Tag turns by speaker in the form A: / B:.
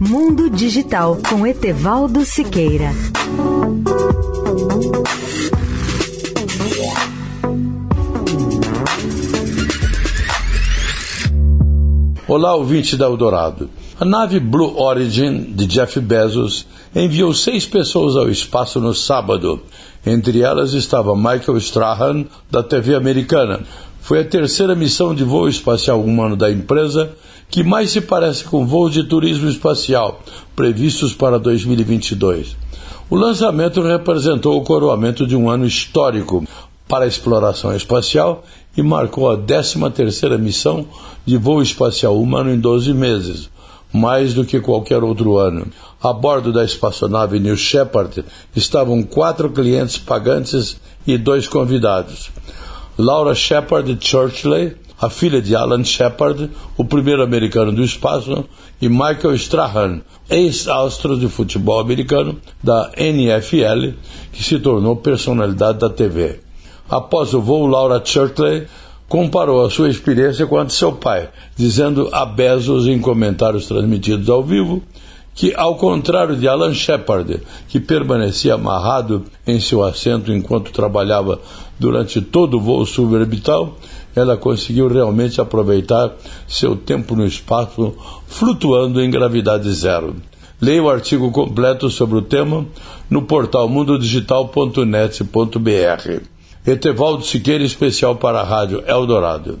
A: Mundo Digital com Etevaldo Siqueira.
B: Olá, ouvinte da Eldorado. A nave Blue Origin de Jeff Bezos enviou seis pessoas ao espaço no sábado. Entre elas estava Michael Strahan, da TV americana. Foi a terceira missão de voo espacial humano da empresa que mais se parece com voos de turismo espacial previstos para 2022. O lançamento representou o coroamento de um ano histórico para a exploração espacial e marcou a 13ª missão de voo espacial humano em 12 meses, mais do que qualquer outro ano. A bordo da espaçonave New Shepard estavam quatro clientes pagantes e dois convidados. Laura Shepard Churchley, a filha de Alan Shepard, o primeiro americano do espaço, e Michael Strahan, ex-astro de futebol americano da NFL, que se tornou personalidade da TV. Após o voo, Laura Churchley comparou a sua experiência com a de seu pai, dizendo a Bezos em comentários transmitidos ao vivo que, ao contrário de Alan Shepard, que permanecia amarrado em seu assento enquanto trabalhava durante todo o voo suborbital, ela conseguiu realmente aproveitar seu tempo no espaço flutuando em gravidade zero. Leia o artigo completo sobre o tema no portal mundodigital.net.br. Etevaldo Siqueira, especial para a Rádio Eldorado.